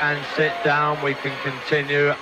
and sit down, we can continue.